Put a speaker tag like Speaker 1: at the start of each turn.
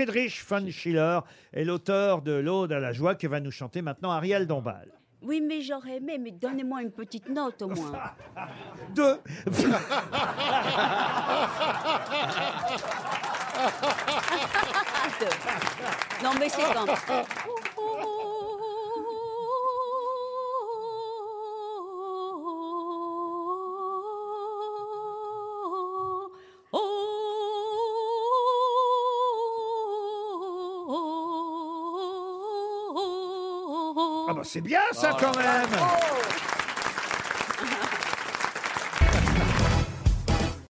Speaker 1: Friedrich von Schiller est l'auteur de l'Aude à la joie que va nous chanter maintenant Ariel Dombal.
Speaker 2: Oui, mais j'aurais aimé, mais donnez-moi une petite note au moins.
Speaker 1: Deux.
Speaker 2: non, mais c'est quand
Speaker 1: Ah bah c'est bien ça quand même